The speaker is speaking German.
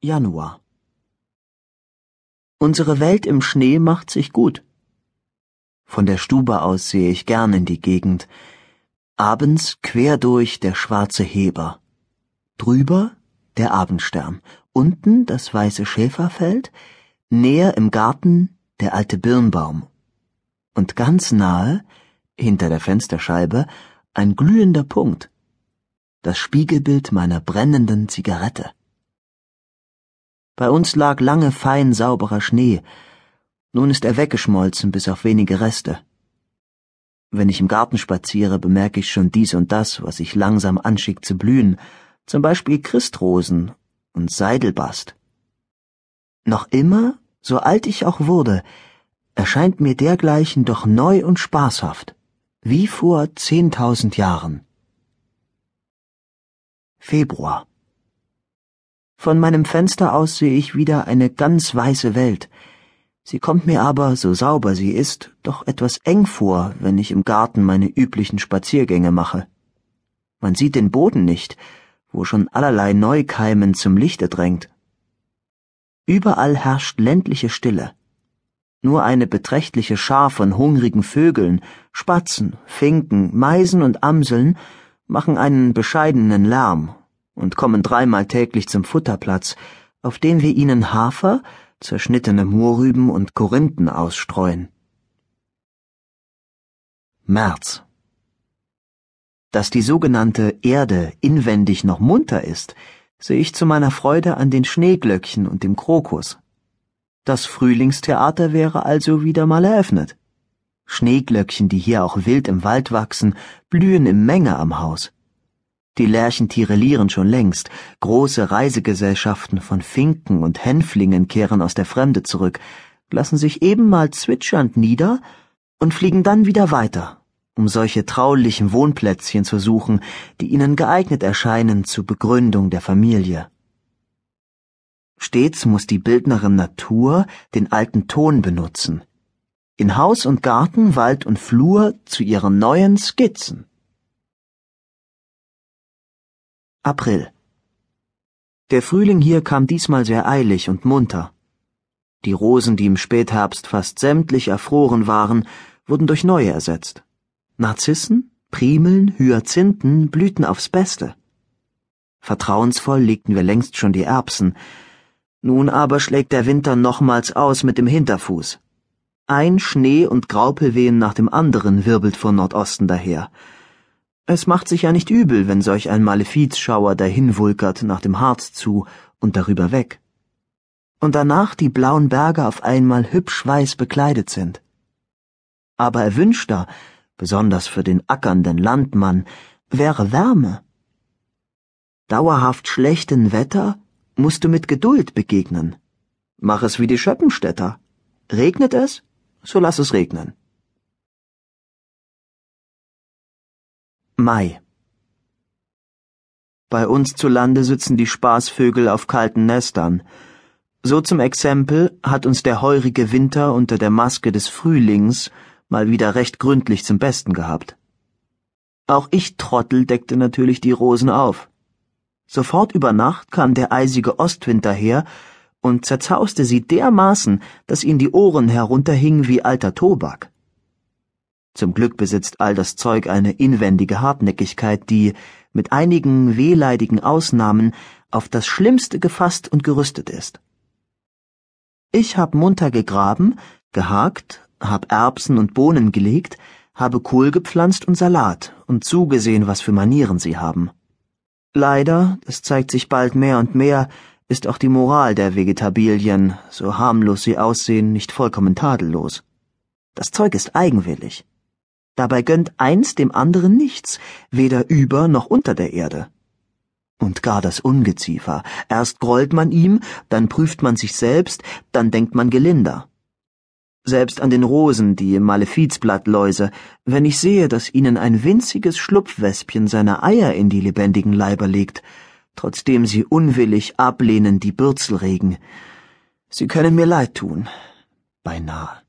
Januar Unsere Welt im Schnee macht sich gut. Von der Stube aus sehe ich gern in die Gegend. Abends quer durch der schwarze Heber. Drüber der Abendstern. Unten das weiße Schäferfeld. Näher im Garten der alte Birnbaum. Und ganz nahe, hinter der Fensterscheibe, ein glühender Punkt. Das Spiegelbild meiner brennenden Zigarette. Bei uns lag lange fein sauberer Schnee. Nun ist er weggeschmolzen bis auf wenige Reste. Wenn ich im Garten spaziere, bemerke ich schon dies und das, was sich langsam anschickt zu blühen, zum Beispiel Christrosen und Seidelbast. Noch immer, so alt ich auch wurde, erscheint mir dergleichen doch neu und spaßhaft, wie vor zehntausend Jahren. Februar von meinem Fenster aus sehe ich wieder eine ganz weiße Welt. Sie kommt mir aber, so sauber sie ist, doch etwas eng vor, wenn ich im Garten meine üblichen Spaziergänge mache. Man sieht den Boden nicht, wo schon allerlei Neukeimen zum Lichte drängt. Überall herrscht ländliche Stille. Nur eine beträchtliche Schar von hungrigen Vögeln, Spatzen, Finken, Meisen und Amseln machen einen bescheidenen Lärm und kommen dreimal täglich zum Futterplatz, auf dem wir ihnen Hafer, zerschnittene Mohrrüben und Korinthen ausstreuen. März Dass die sogenannte Erde inwendig noch munter ist, sehe ich zu meiner Freude an den Schneeglöckchen und dem Krokus. Das Frühlingstheater wäre also wieder mal eröffnet. Schneeglöckchen, die hier auch wild im Wald wachsen, blühen in Menge am Haus. Die Lerchen tirelieren schon längst, große Reisegesellschaften von Finken und Hänflingen kehren aus der Fremde zurück, lassen sich eben mal zwitschernd nieder und fliegen dann wieder weiter, um solche traulichen Wohnplätzchen zu suchen, die ihnen geeignet erscheinen zur Begründung der Familie. Stets muss die Bildnerin Natur den alten Ton benutzen. In Haus und Garten, Wald und Flur zu ihren neuen Skizzen. April. Der Frühling hier kam diesmal sehr eilig und munter. Die Rosen, die im Spätherbst fast sämtlich erfroren waren, wurden durch neue ersetzt. Narzissen, Primeln, Hyazinthen blühten aufs Beste. Vertrauensvoll legten wir längst schon die Erbsen. Nun aber schlägt der Winter nochmals aus mit dem Hinterfuß. Ein Schnee und Graupelwehen nach dem anderen wirbelt von Nordosten daher. Es macht sich ja nicht übel, wenn solch ein Malefizschauer dahinwulkert nach dem Harz zu und darüber weg. Und danach die blauen Berge auf einmal hübsch weiß bekleidet sind. Aber erwünschter, besonders für den ackernden Landmann, wäre Wärme. Dauerhaft schlechten Wetter musst du mit Geduld begegnen. Mach es wie die Schöppenstädter. Regnet es, so lass es regnen. Mai Bei uns zu Lande sitzen die Spaßvögel auf kalten Nestern. So zum Exempel hat uns der heurige Winter unter der Maske des Frühlings mal wieder recht gründlich zum Besten gehabt. Auch ich Trottel deckte natürlich die Rosen auf. Sofort über Nacht kam der eisige Ostwind daher und zerzauste sie dermaßen, dass ihnen die Ohren herunterhingen wie alter Tobak. Zum Glück besitzt all das Zeug eine inwendige Hartnäckigkeit, die, mit einigen wehleidigen Ausnahmen, auf das Schlimmste gefasst und gerüstet ist. Ich hab munter gegraben, gehakt, hab Erbsen und Bohnen gelegt, habe Kohl gepflanzt und Salat und zugesehen, was für Manieren sie haben. Leider, es zeigt sich bald mehr und mehr, ist auch die Moral der Vegetabilien, so harmlos sie aussehen, nicht vollkommen tadellos. Das Zeug ist eigenwillig. Dabei gönnt eins dem anderen nichts, weder über noch unter der Erde. Und gar das Ungeziefer. Erst grollt man ihm, dann prüft man sich selbst, dann denkt man gelinder. Selbst an den Rosen, die Malefizblattläuse, wenn ich sehe, dass ihnen ein winziges Schlupfwespchen seine Eier in die lebendigen Leiber legt, trotzdem sie unwillig ablehnen die Bürzel regen. Sie können mir leid tun. Beinahe.